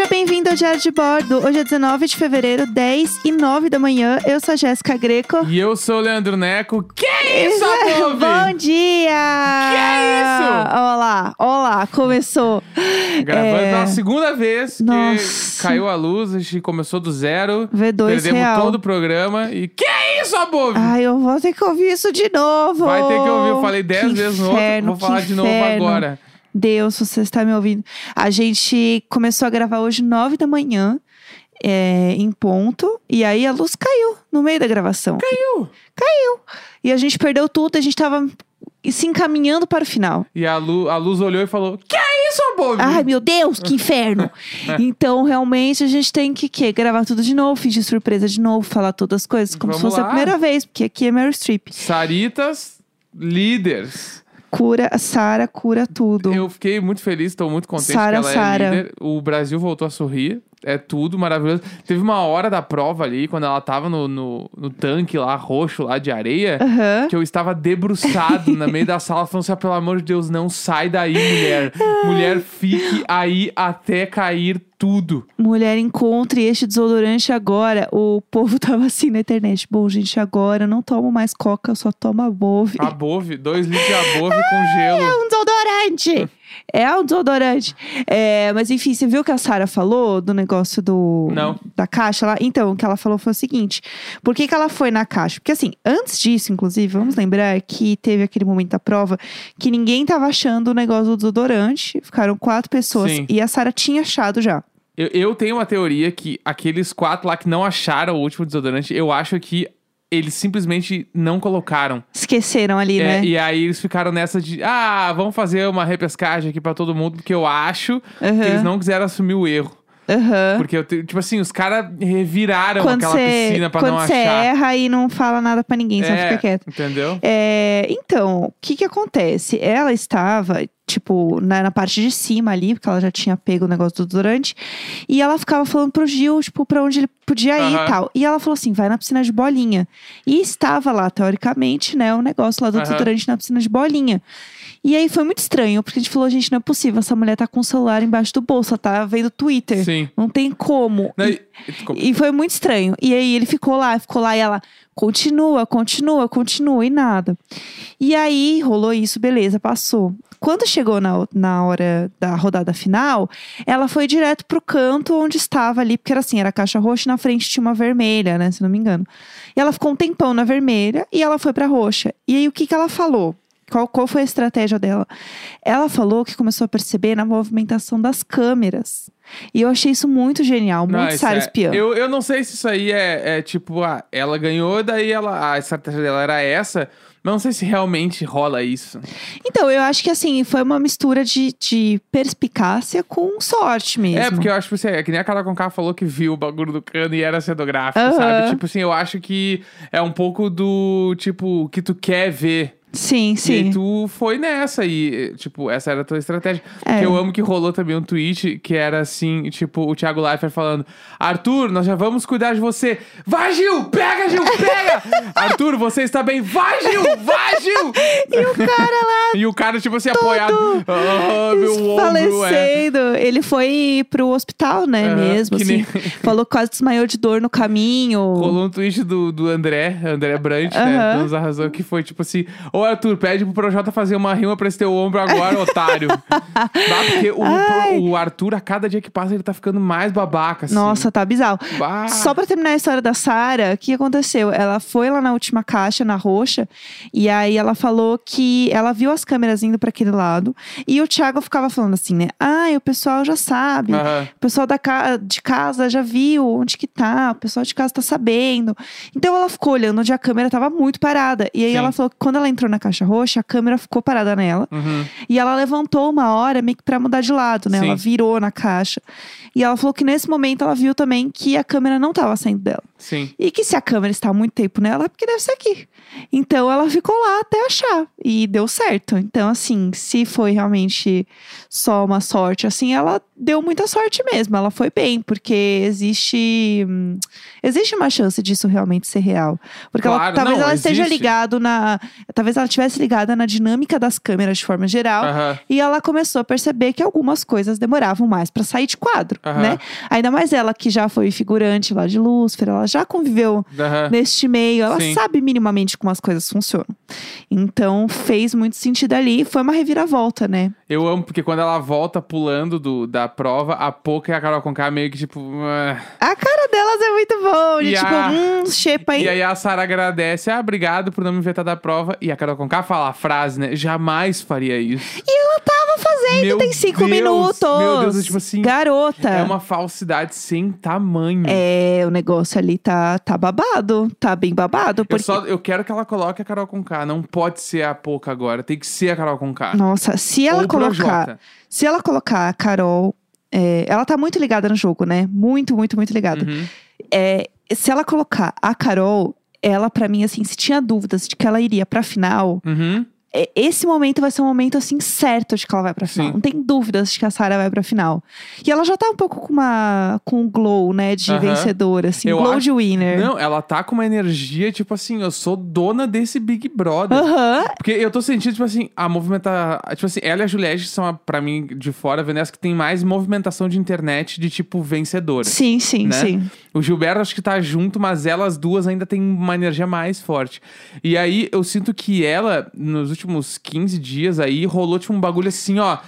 seja bem-vindo ao Diário de Bordo. Hoje é 19 de fevereiro, 10 e 9 da manhã. Eu sou a Jéssica Greco. E eu sou o Leandro Neco. Que isso, Above? Bom dia! Que isso? Olá, olá, começou. Gravando É. pela segunda vez que Nossa. caiu a luz, a gente começou do zero. V2 Perdemos real. todo o programa. E que isso, Above? Ai, eu vou ter que ouvir isso de novo. Vai ter que ouvir. Eu falei dez Que vezes no outro. Vou falar de novo inferno. agora. Deus, você está me ouvindo. A gente começou a gravar hoje 9 da manhã, é, em ponto, e aí a luz caiu no meio da gravação. Caiu. E a gente perdeu tudo, a gente tava se encaminhando para o final. E a, Lu, a luz olhou e falou: Que é isso, Above? Ai, meu Deus, que inferno! então, realmente, a gente tem que quê? gravar tudo de novo, fingir surpresa de novo, falar todas as coisas, como se Vamos fosse a lá. primeira vez, porque aqui é Meryl Streep. Saritas líderes. Cura, a Sara cura tudo. Eu fiquei muito feliz, estou muito contente Sara, que ela Sara. é líder. O Brasil voltou a sorrir. É tudo maravilhoso. Teve uma hora da prova ali, quando ela tava no, no, no tanque lá, roxo, lá de areia, Aham. que eu estava debruçado no meio da sala, falando assim: "Ah, pelo amor de Deus, não sai daí, mulher. Mulher, fique aí até cair tudo. Mulher, encontre este desodorante agora. O povo tava assim na internet. Bom, gente, agora eu não tomo mais coca, eu só tomo Above. Above, dois litros de above com gelo. É um desodorante! É um desodorante. É, mas enfim, você viu o que a Sara falou do negócio do Não. da caixa lá? Então, o que ela falou foi o seguinte: por que, que ela foi na caixa? Porque assim, antes disso, inclusive, vamos lembrar que teve aquele momento da prova que ninguém tava achando o negócio do desodorante. Ficaram quatro pessoas Sim. e a Sara tinha achado já. Eu, eu tenho uma teoria que aqueles quatro lá que não acharam o último desodorante, eu acho que eles simplesmente não colocaram. Esqueceram ali, É, né? E aí eles ficaram nessa de, ah, vamos fazer uma repescagem aqui pra todo mundo, porque eu acho Aham. que eles não quiseram assumir o erro. Aham. Porque, eu tipo assim, os caras reviraram Quando aquela você piscina pra quando não você achar. erra e não fala nada pra ninguém, só É, fica quieto. Entendeu? É, então, o que que acontece? Ela estava, tipo, na, na parte de cima ali, porque ela já tinha pego o negócio do desodorante, e ela ficava falando pro Gil, tipo, pra onde ele podia ir Aham. e tal. E ela falou assim, vai na piscina de bolinha. E estava lá, teoricamente, né, o negócio lá do Aham. desodorante na piscina de bolinha. E aí foi muito estranho, porque a gente falou, gente, não é possível, essa mulher tá com o celular embaixo do bolso, tá vendo Twitter. Sim. Não tem como. Não, E- e- e foi muito estranho. E aí ele ficou lá, ficou lá e ela continua, continua, continua e nada. E aí rolou isso, beleza, passou. Quando chegou na, na hora da rodada final, ela foi direto pro canto onde estava ali, porque era assim, era caixa roxa e na frente tinha uma vermelha, né, se não me engano. E ela ficou um tempão na vermelha e ela foi pra roxa. E aí o que que ela falou? Qual, qual foi a estratégia dela? Ela falou que começou a perceber na movimentação das câmeras. E eu achei isso muito genial, Não, muito Sarah é- Espiã. Eu, eu não sei se isso aí é, é tipo, ah, ela ganhou, daí ela, a estratégia dela era essa, mas não sei se realmente rola isso. Então, eu acho que assim, foi uma mistura de, de perspicácia com sorte mesmo. É, porque eu acho que assim, é que nem a Carla Conká falou que viu o bagulho do cano e era cenográfico, Aham. sabe? Tipo assim, eu acho que é um pouco do, tipo, que tu quer ver. Sim, E sim. aí tu foi nessa e, tipo, essa era a tua estratégia. É. Porque eu amo que rolou também um tweet que era assim, tipo, o Thiago Leifert falando Arthur, nós já vamos cuidar de você. Vai, Gil! Pega, Gil! Pega! Arthur, você está bem. Vai, Gil! Vai, Gil! E o cara lá E o cara, tipo assim, apoiado. Ah, meu ombro, é. falecendo. Ele foi pro hospital, né, Aham, mesmo, assim. nem- Falou que quase desmaiou de dor no caminho. Rolou um tweet do, do André, André Brant, né? Aham. Dando a razão que foi tipo assim: Ô Arthur, pede pro Projota fazer uma rima pra esse teu ombro agora, otário. Dá, porque o, o Arthur, a cada dia que passa, ele tá ficando mais babaca, assim. Nossa, tá bizarro. Bah. Só pra terminar a história da Sara, o que aconteceu? Ela foi lá na última caixa, na roxa, e aí ela falou que ela viu as câmeras indo pra aquele lado, e o Thiago ficava falando assim, né? Ah, o pessoal já sabe. Aham. O pessoal da ca- de casa já viu onde que tá, o pessoal de casa tá sabendo. Então ela ficou olhando onde a câmera tava muito parada. E aí Sim. ela falou que quando ela entrou na caixa roxa, a câmera ficou parada nela. Uhum. E ela levantou uma hora meio que pra mudar de lado, né? Sim. Ela virou na caixa. E ela falou que nesse momento ela viu também que a câmera não tava saindo dela. Sim. E que se a câmera está há muito tempo nela, é porque deve ser aqui. Então ela ficou lá até achar. E deu certo. Então, assim, se foi realmente só uma sorte, assim, ela deu muita sorte mesmo. Ela foi bem, porque existe. hum, existe uma chance disso realmente ser real. Porque ela- Claro, talvez não, ela esteja existe. ligado na. Talvez ela estivesse ligada na dinâmica das câmeras de forma geral. Aham. E ela começou a perceber que algumas coisas demoravam mais pra sair de quadro, Aham. né? Ainda mais ela que já foi figurante lá de Lúcifer, ela já conviveu Aham. neste meio, ela Sim. sabe minimamente como as coisas funcionam. Então fez muito sentido ali, foi uma reviravolta, né? Eu amo, porque quando ela volta pulando do, da prova, a Poca e a Carol Conká meio que tipo. "Ah". A cara delas é muito bom, de E tipo, a- hum, xepa aí. E aí a Sara agradece, ah, obrigado por não me vetar da prova. E a Carol Conká fala a frase, né? Jamais faria isso. E ela tava fazendo, Meu tem cinco Deus, minutos. meu Deus, é tipo assim, Garota. É uma falsidade sem tamanho. É, o negócio ali tá, tá babado, tá bem babado. Eu, Porque, só, eu quero que ela coloque a Carol Conká. Não pode ser a Poca agora. Tem que ser a Carol Conká. nossa, se ela Ou colocar, se ela colocar a Carol, é, ela tá muito ligada no jogo, né? Muito, muito, muito ligada. Uhum. É, se ela colocar a Carol, ela pra mim assim, se tinha dúvidas de que ela iria pra final, Uhum. É, esse momento vai ser um momento assim certo de que ela vai pra final. Sim. Não tem dúvidas de que a Sarah vai pra final. E ela já tá um pouco com uma com um glow, né, de Aham. vencedora, assim, Eu glow acho- de winner. Não, ela tá com uma energia, tipo assim, eu sou dona desse Big Brother. Aham. Porque eu tô sentindo, tipo assim, a movimenta... Tipo assim, ela e a Juliette são, a- pra mim, de fora, as que tem mais movimentação de internet de, tipo, vencedora. Sim, sim, Né? sim. O Gilberto acho que tá junto, mas elas duas ainda têm uma energia mais forte. E aí, eu sinto que ela, nos últimos 15 dias aí, rolou, tipo, um bagulho assim, ó...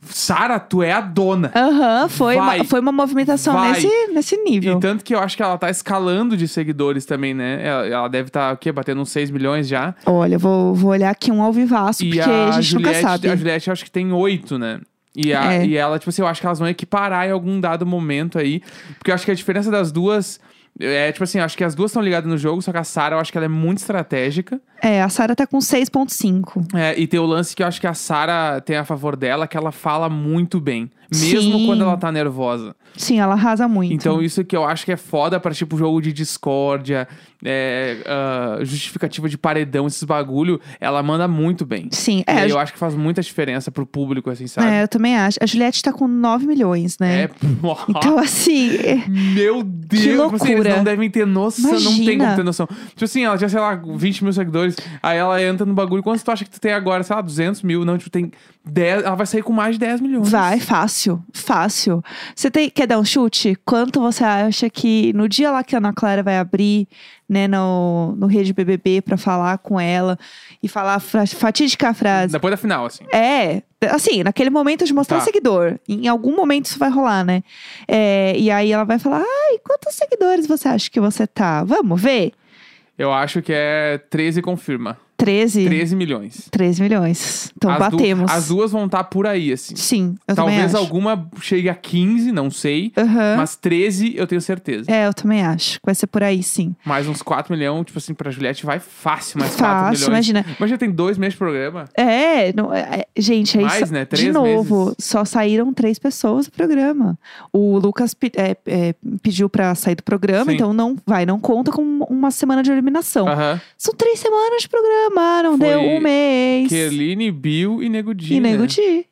Sara, tu é a dona. Aham, foi, Vai. uma, foi uma movimentação Vai. nesse, nesse nível. E tanto que eu acho que ela tá escalando de seguidores também, né? Ela, ela deve estar, o quê? Batendo uns 6 milhões já. Olha, eu vou, vou olhar aqui um ao vivaço, E porque a, gente Juliette, nunca sabe. a Juliette eu acho que tem 8, né? E, a- É. e ela, tipo assim, eu acho que elas vão equiparar em algum dado momento aí. Porque eu acho que a diferença das duas. É, tipo assim, acho que as duas estão ligadas no jogo, só que a Sarah eu acho que ela é muito estratégica. É, a Sarah tá com 6.5. É, e tem o lance que eu acho que a Sarah tem a favor dela, que ela fala muito bem. Mesmo Sim. quando ela tá nervosa. Sim, ela arrasa muito. Então, isso que eu acho que é foda pra, tipo, jogo de discórdia, é, ah, justificativa de paredão, esses bagulho, ela manda muito bem. Sim, é. eu acho que faz muita diferença pro público, assim, sabe? É, eu também acho. A Juliette tá com 9 milhões, né? É, Então, assim, é- Meu Deus, Que tipo assim, eles loucura. não devem ter noção, não tem Imagina. como ter noção. Tipo assim, ela tinha, sei lá, 20 mil seguidores, aí ela entra no bagulho, quantos tu acha que tu tem agora? Sei lá, 200 mil, não, tipo, tem 10, ela vai sair com mais de 10 milhões. vai, fácil, fácil. Você tem, quer dar um chute? Quanto você acha que no dia lá que a Ana Clara vai abrir, né, no, no Rede BBB pra falar com ela e falar a fatídica frase? Depois da final, assim. É, assim, naquele momento de mostrar Tá. o seguidor. Em algum momento isso vai rolar, né? É, e aí ela vai falar: ai, quantos seguidores você acha que você tá? Vamos ver? Eu acho que é 13 confirma. 13? 13 milhões. 13 milhões. Então As du- batemos. as duas vão estar por aí, assim. Sim, eu Talvez alguma chegue a 15, não sei. Aham. Mas 13 eu tenho certeza. É, eu também acho. Vai ser por aí, sim. Mais uns 4 milhões, tipo assim, pra Juliette vai fácil, mais 4 Fácil, milhões. imagina. Mas já tem dois meses de programa. É, não- é, gente, aí Mais, né? de Três novo, meses. só saíram três pessoas do programa. O Lucas pe- é, é, pediu pra sair do programa, Sim. então não vai, não conta com uma semana de eliminação. Aham. São três semanas de programa, não Foi deu um mês. Kerline, Bill e Nego Di, E né?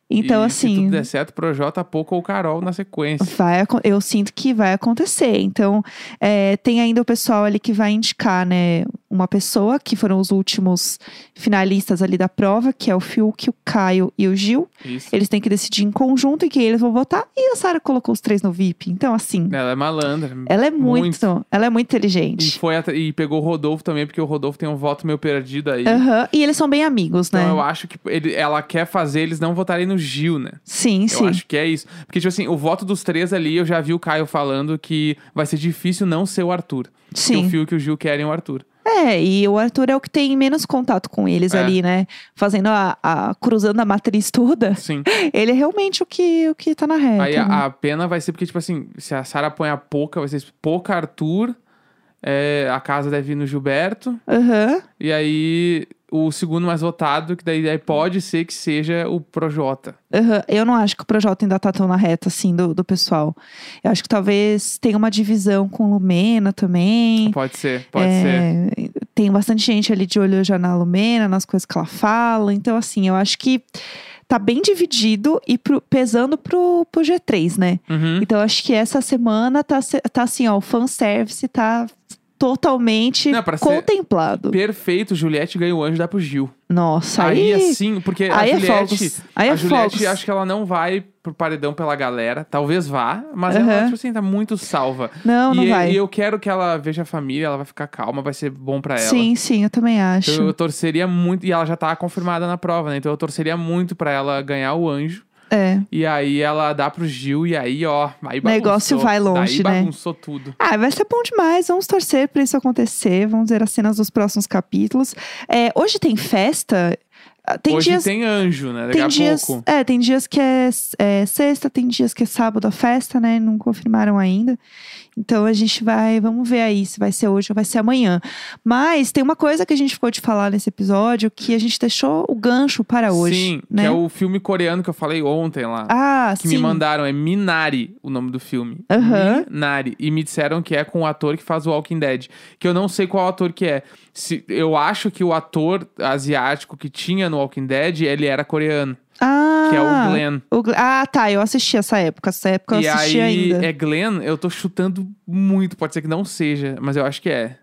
Então, E Se assim, tudo der certo, Projota, Pouco ou Carol na sequência. vai, eu sinto que vai acontecer. Então, é, tem ainda o pessoal ali que vai indicar, né, uma pessoa, que foram os últimos finalistas ali da prova, que é o Fiuk, o Caio e o Gil. Isso. Eles têm que decidir em conjunto em quem eles vão votar. E a Sara colocou os três no VIP. Então, assim, Ela é malandra. ela é muito, ela é muito E, inteligente. foi atra- e pegou o Rodolfo também, porque o Rodolfo tem um voto meio perdido aí. Aham. E eles são bem amigos, Então né? eu acho que ele- ela quer fazer eles não votarem no Gil, né? Sim, Eu sim. acho que é isso. Porque, tipo assim, o voto dos três ali, eu já vi o Caio falando que vai ser difícil não ser o Arthur. Sim. o Fio e o Gil querem o Arthur. É, e o Arthur é o que tem menos contato com eles É. ali, né? Fazendo a, a- cruzando a matriz toda. Sim. Ele é realmente o que, o que tá na reta. Aí né? a, a pena vai ser porque, tipo assim, se a Sara põe a Poca, vai ser Poca Arthur. é, a casa deve ir no Gilberto. Aham. E aí o segundo mais votado, que daí, pode ser que seja o Projota. aham. Eu não acho que o Projota ainda tá tão na reta, assim, do, do pessoal. Eu acho que talvez tenha uma divisão com Lumena também. Pode ser, pode É, ser. Tem bastante gente ali de olho já na Lumena, nas coisas que ela fala. Então, assim, eu acho que tá bem dividido e pro- pesando pro, pro G3, né? Uhum. Então, acho que essa semana tá, tá assim, ó, o fanservice tá totalmente Não, contemplado. Perfeito, Juliette ganha o anjo dá pro Gil. Nossa, Aí, aí. assim, porque aí a é Juliette. fogos. Aí é a Juliette, fogos. acho que ela não vai pro paredão pela galera. Talvez vá, mas Aham. ela, tipo assim, tá muito salva. Não, não e, vai. e eu quero que ela veja a família, ela vai ficar calma, vai ser bom pra ela. Sim, sim, eu também acho. Então eu torceria muito. E ela já tá confirmada na prova, né? Então eu torceria muito pra ela ganhar o anjo. É. E aí ela dá pro Gil, e aí, ó, aí bagunçou. Negócio vai longe, Daí né? bagunçou tudo. Ah, vai ser bom demais. Vamos torcer pra isso acontecer. Vamos ver as cenas dos próximos capítulos. É, hoje tem festa. Ah, Tem Hoje dias. tem anjo, né? Daqui Tem a dias, pouco. é, tem dias que é, é sexta, tem dias que é sábado a festa, né? Não confirmaram ainda. Então a gente vai, vamos ver aí se vai ser hoje ou vai ser amanhã. Mas tem uma coisa que a gente ficou de falar nesse episódio que a gente deixou o gancho para hoje, Sim, né? que é o filme coreano que eu falei ontem lá. Ah, que sim. me mandaram, é Minari o nome do filme. Aham. Minari. E me disseram que é com o ator que faz o Walking Dead. Que eu não sei qual ator que é. Se, eu acho que o ator asiático que tinha no Walking Dead, ele era coreano. Ah, Que é o Glenn. o Glenn. Ah, tá. Eu assisti essa época. Essa época eu e assisti aí, ainda. é Glenn, eu tô chutando muito. Pode ser que não seja, mas eu acho que é.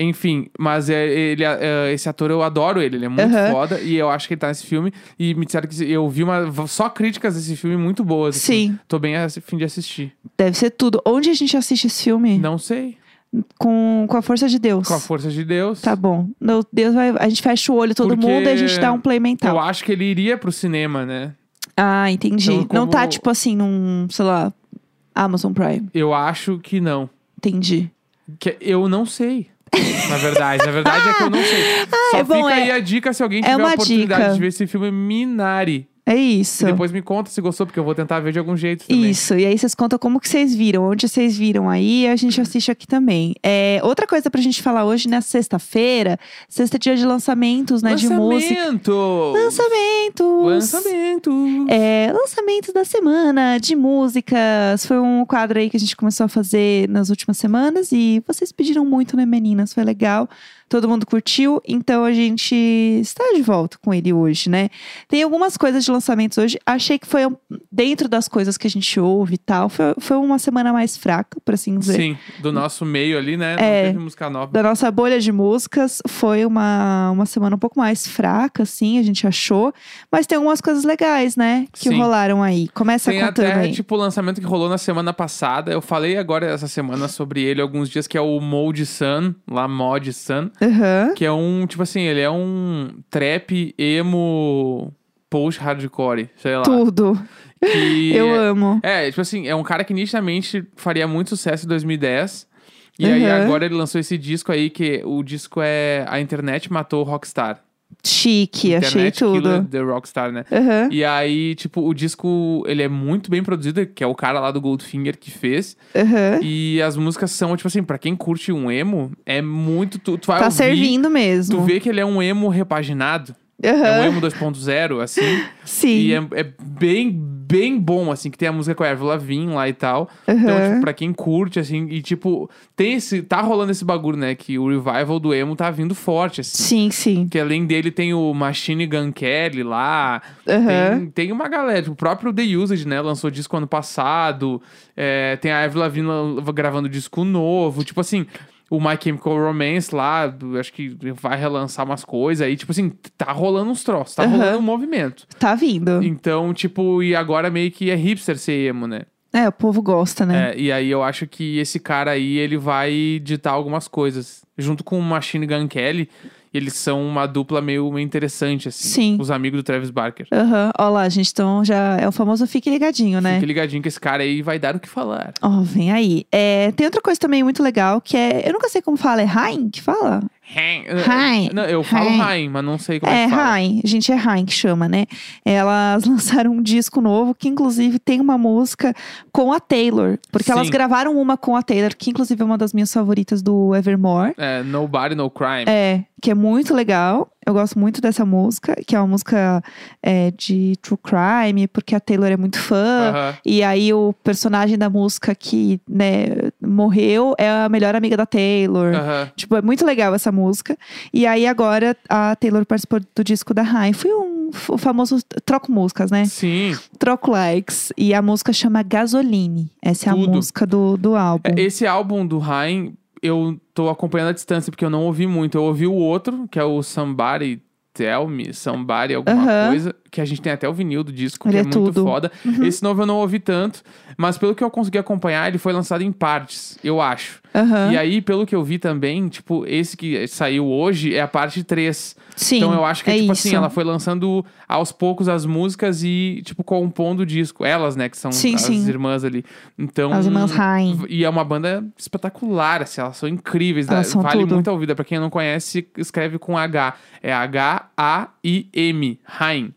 Enfim, mas é, ele, é, esse ator eu adoro ele, ele é muito foda e eu acho que ele tá nesse filme. E me disseram que eu vi uma, só críticas desse filme muito boas. assim. Sim, Tô bem a fim de assistir. deve ser tudo. Onde a gente assiste esse filme? Não sei. Com, com a força de Deus. Com a força de Deus. Tá bom. Deus vai. A gente fecha o olho todo Porque mundo e a gente dá um play mental. Eu acho que ele iria pro cinema, né? Ah, entendi. Então, Não tá, como- tipo assim, num, sei lá, Amazon Prime. Eu acho que não. Entendi. Que eu não sei. Na verdade, na verdade é que eu não sei. Só é bom, fica é- aí a dica se alguém é tiver a uma oportunidade dica. de ver esse filme Minari. É isso. E depois me conta se gostou, porque eu vou tentar ver de algum jeito também. Isso, e aí vocês contam como que vocês viram, onde vocês viram aí, a gente assiste aqui também. É, outra coisa pra gente falar hoje, nessa sexta-feira, sexta é dia de lançamentos, né, de música. Lançamento! Lançamentos! Lançamento! É, lançamentos da semana de músicas. Foi um quadro aí que a gente começou a fazer nas últimas semanas e vocês pediram muito, né, meninas? Foi legal. Todo mundo curtiu, então a gente está de volta com ele hoje, né? Tem algumas coisas de lançamentos hoje. Achei que foi dentro das coisas que a gente ouve e tal. Foi, foi uma semana mais fraca, por assim dizer. Sim, do nosso meio ali, né? Não É. teve música nova. Da nossa bolha de músicas, foi uma, uma semana um pouco mais fraca, assim, a gente achou. Mas tem algumas coisas legais, né? Que Sim. rolaram aí. Começa Tem contando até, aí. tipo, o lançamento que rolou na semana passada. Eu falei agora essa semana sobre ele alguns dias, que é o Mode Sun, lá Mod Sun. Aham. Que é um, tipo assim, ele é um trap emo post-hardcore, sei lá. Tudo. Que Eu é, amo. é, tipo assim, é um cara que nitidamente faria muito sucesso em 2010. E aí Uhum. agora ele lançou esse disco aí, que o disco é A Internet Matou o Rockstar. Chique, achei Internet Killer tudo. The Rockstar, né? Aham, E aí, tipo, o disco, ele é muito bem produzido, que é o cara lá do Goldfinger que fez. aham. E as músicas são, tipo assim, pra quem curte um emo, é muito... Tu, tu vai Tá ouvir, servindo Tu mesmo. vê que ele é um emo repaginado. É um emo 2.0, assim. Sim. E é, é bem, bem bom, assim, que tem a música com a Avril Lavigne lá e tal. Então, Aham. tipo, pra quem curte, assim, e tipo, tem esse. Tá rolando esse bagulho, né? Que o revival do emo tá vindo forte, assim. Sim, sim. Que além dele tem o Machine Gun Kelly lá. Aham. Tem, tem uma galera. Tipo, o próprio The Used, né? Lançou disco ano passado. É, tem a Avril Lavigne la- gravando disco novo. Tipo assim. O My Chemical Romance lá, do- acho que vai relançar umas coisas aí. Tipo assim, tá rolando uns troços, tá Aham. rolando um movimento. Tá vindo. Então, tipo, e agora meio que é hipster ser emo, né? É, o povo gosta, né? É, e aí eu acho que esse cara aí, ele vai ditar algumas coisas. Junto com o Machine Gun Kelly, eles são uma dupla meio, meio interessante, assim. Sim. Os amigos do Travis Barker. Aham. Ó lá, gente, então já é o famoso fique ligadinho, né? Fique ligadinho que esse cara aí vai dar o que falar. Ó, vem aí. É, tem outra coisa também muito legal que é. Eu nunca sei como fala, é Rain que fala? Hein. Não, eu falo Hein. Hein, mas não sei como é, É, que fala. Rain. Gente, é Rain que chama, né? Elas lançaram um disco novo que, inclusive, tem uma música com a Taylor. Porque elas Sim. gravaram uma com a Taylor, que, inclusive, é uma das minhas favoritas do Evermore. É, Nobody, No Crime. É, que é muito legal. Eu gosto muito dessa música, que é uma música é, de true crime, porque a Taylor é muito fã. Aham. E aí o personagem da música que, né, morreu é a melhor amiga da Taylor. Aham. Tipo, é muito legal essa música. E aí agora a Taylor participou do disco da Rai. Foi um o famoso troco músicas, né? Sim. Troco likes. E a música chama Gasoline. Essa é a Tudo. música do, do álbum. É, Esse álbum do Hein, eu tô acompanhando a distância, porque eu não ouvi muito. Eu ouvi o outro, que é o Somebody Tell Me, Somebody alguma coisa, que a gente tem até o vinil do disco, Ele que é, é muito tudo. foda. Uhum. Esse novo eu não ouvi tanto, mas pelo que eu consegui acompanhar, ele foi lançado em partes, eu acho. Aham. E aí, pelo que eu vi também, tipo, esse que saiu hoje é a parte 3. Sim. Então eu acho que, é tipo isso. assim, ela foi lançando aos poucos as músicas e, tipo, compondo o disco. Elas, né, que são Sim, as sim. irmãs ali. Então. As irmãs Rain. E é uma banda espetacular, assim, elas são incríveis. Elas dá- são vale tudo. muito a vida. Pra quem não conhece, escreve com H. É H-A-I-M. Rain.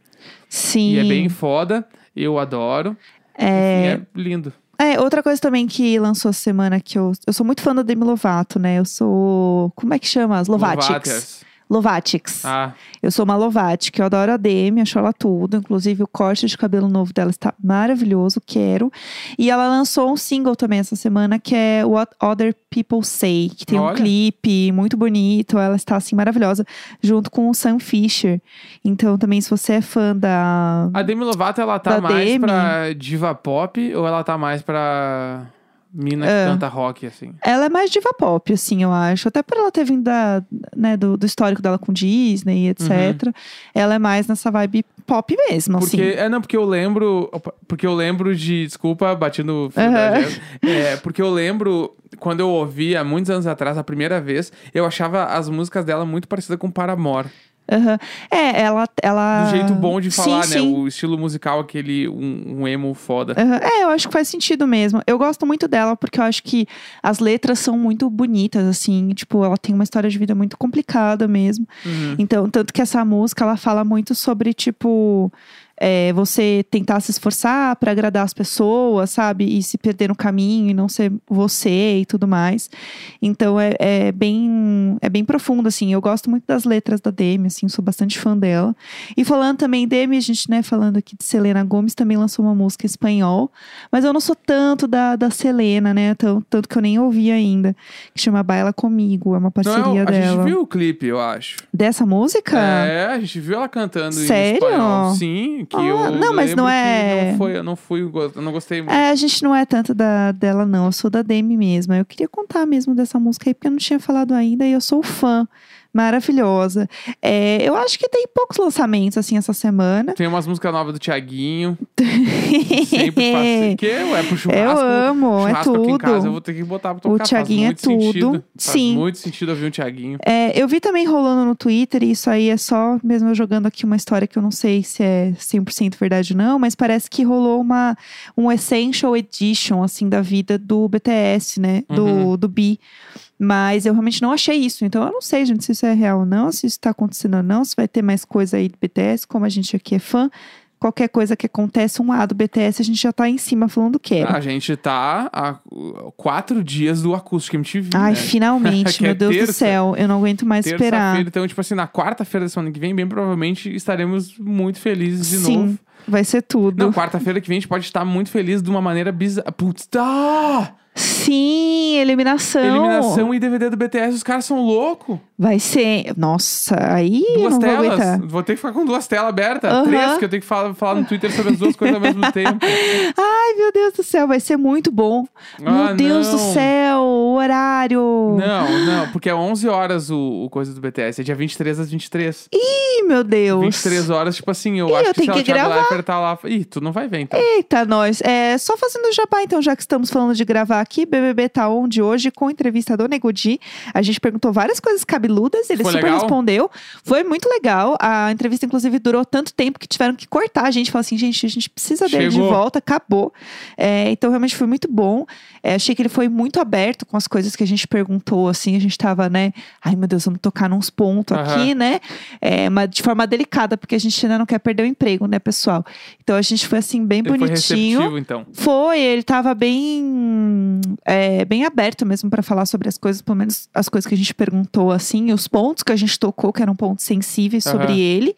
Sim. E é bem foda. Eu adoro. É, Enfim, é lindo. É, outra coisa também que lançou essa semana que eu. Eu sou muito fã da Demi Lovato, né? Eu sou. Como é que chama? As Lovatics. Lovaters. Lovatics. Ah, Eu sou uma Lovatic, eu adoro a Demi, acho ela tudo. Inclusive, o corte de cabelo novo dela está maravilhoso, quero. E ela lançou um single também essa semana, que é What Other People Say, que tem um Olha. clipe muito bonito. Ela está, assim, maravilhosa, junto com o Sam Fisher. Então, também, se você é fã da. a Demi Lovato, ela tá mais Demi. pra diva pop ou ela tá mais pra mina que É. canta rock, assim? Ela é mais diva pop, assim, eu acho. Até por ela ter vindo da, né, do, do histórico dela com Disney, etc. Ela é mais nessa vibe pop mesmo, Uhum. Porque, assim. é, não, porque eu lembro. Porque eu lembro de. Desculpa, Aham. Jéssica. É, porque eu lembro, quando eu ouvi há muitos anos atrás, a primeira vez, eu achava as músicas dela muito parecidas com Paramore. Aham. É, ela, ela. Do jeito bom de falar, sim, né? Sim. O estilo musical, aquele. Um, um emo foda. Aham. É, eu acho que faz sentido mesmo. Eu gosto muito dela porque eu acho que as letras são muito bonitas, assim. Tipo, ela tem uma história de vida muito complicada mesmo. Uhum. Então, tanto que essa música, ela fala muito sobre, tipo... é, você tentar se esforçar pra agradar as pessoas, sabe? E se perder no caminho e não ser você e tudo mais. Então, é, é bem é bem profundo, assim. Eu gosto muito das letras da Demi, assim. Sou bastante fã dela. E falando também Demi, a gente, né, falando aqui de Selena Gomes, também lançou uma música em espanhol. Mas eu não sou tanto da, da Selena, né? Tanto, tanto que eu nem ouvi ainda. Que chama Baila Comigo. É uma parceria Não, a dela. gente viu o clipe, eu acho. Dessa música? É, a gente viu ela cantando Sério? em espanhol. Sim, que Ah, eu não, mas não é- Não foi, eu não fui, eu não gostei muito. É, a gente não é tanto da, dela, não. Eu sou da Demi mesmo. Eu queria contar mesmo dessa música aí, porque eu não tinha falado ainda e eu sou fã. Maravilhosa. É, eu acho que tem poucos lançamentos, assim, essa semana. Tem umas músicas novas do Thiaguinho. Sempre faço. Que é pro churrasco. Eu amo, é churrasco aqui em casa, eu tudo. vou ter que botar pra O tocar. Thiaguinho é Faz muito tudo. Sentido. Faz Sim. muito sentido ouvir um Thiaguinho. É, eu vi também rolando no Twitter, e isso aí é só mesmo eu jogando aqui uma história que eu não sei se é 100% verdade ou não, mas parece que rolou uma, um Essential Edition, assim, da vida do BTS, né? Do, Uhum. do B. Mas eu realmente não achei isso. Então eu não sei, gente, se isso é real ou não, se isso tá acontecendo ou não, se vai ter mais coisa aí do BTS, como a gente aqui é fã. Qualquer coisa que aconteça, um A do BTS, a gente já tá em cima falando que é. A gente tá há quatro dias do Acústico MTV. Ai, né? finalmente, Que é meu Deus do terça. céu, eu não aguento mais esperar. Então, tipo assim, na quarta-feira da semana que vem, bem provavelmente estaremos muito felizes de Sim, novo. vai ser tudo. Não, quarta-feira que vem a gente pode estar muito feliz de uma maneira bizarra. Putz, tá! Sim, eliminação. Eliminação e DVD do BTS, os caras são loucos. Vai ser. Nossa, aí Duas vou telas. aguentar. Vou ter que ficar com duas telas abertas. Três, que eu tenho que falar, falar no Twitter sobre as duas coisas ao mesmo tempo. Ai, meu Deus do céu, vai ser muito bom. Ah, meu Deus do não. céu, o horário. Não, não, porque é 11 horas o, o coisa do BTS. É dia 23 às 23. Ih, meu Deus. 23 horas, tipo assim, eu Ih, acho eu que tenho se que gravar. Leifert tá lá. Ih, tu não vai ver então. Eita, nós. É, só fazendo jabá, então, já que estamos falando de gravar aqui, BBB tá onde hoje com entrevista do Nego Di. A gente perguntou várias coisas cabeludas, ele Foi super legal? respondeu. Foi muito legal. A entrevista, inclusive, durou tanto tempo que tiveram que cortar. A gente falou assim, gente, a gente precisa dele de Chegou. volta, acabou. É, então, realmente foi muito bom. É, achei que ele foi muito aberto com as coisas que a gente perguntou, assim. A gente tava, né? Ai, meu Deus, vamos tocar nos pontos Aham. aqui, né? É, mas de forma delicada, porque a gente ainda não quer perder o emprego, né, pessoal? Então a gente foi assim, bem Ele foi bonitinho. receptivo, então. Foi, ele tava bem, é, bem aberto mesmo para falar sobre as coisas, pelo menos as coisas que a gente perguntou, assim, os pontos que a gente tocou, que eram pontos sensíveis sobre Aham. ele.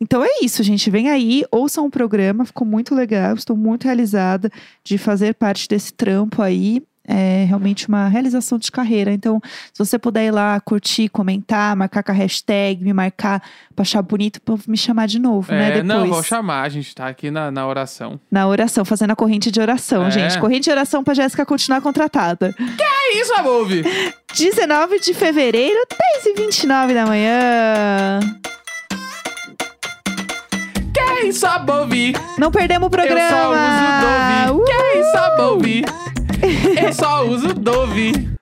Então é isso, gente. Vem aí, ouçam o programa, ficou muito legal. Estou muito realizada de fazer parte desse trampo aí. É realmente uma realização de carreira. Então, se você puder ir lá, curtir, comentar, marcar com a hashtag, me marcar pra achar bonito, pra me chamar de novo, né? É, Depois. não, vou chamar, a gente tá aqui na, na oração. Na oração, fazendo a corrente de oração, É. gente. Corrente de oração pra Jéssica continuar contratada. É isso, Amove! 19 de fevereiro, 10h29 da manhã. Que é isso, Amove! Não perdemos o programa. Eu só uso Dove. Que é isso, Amove! Só uso Dove.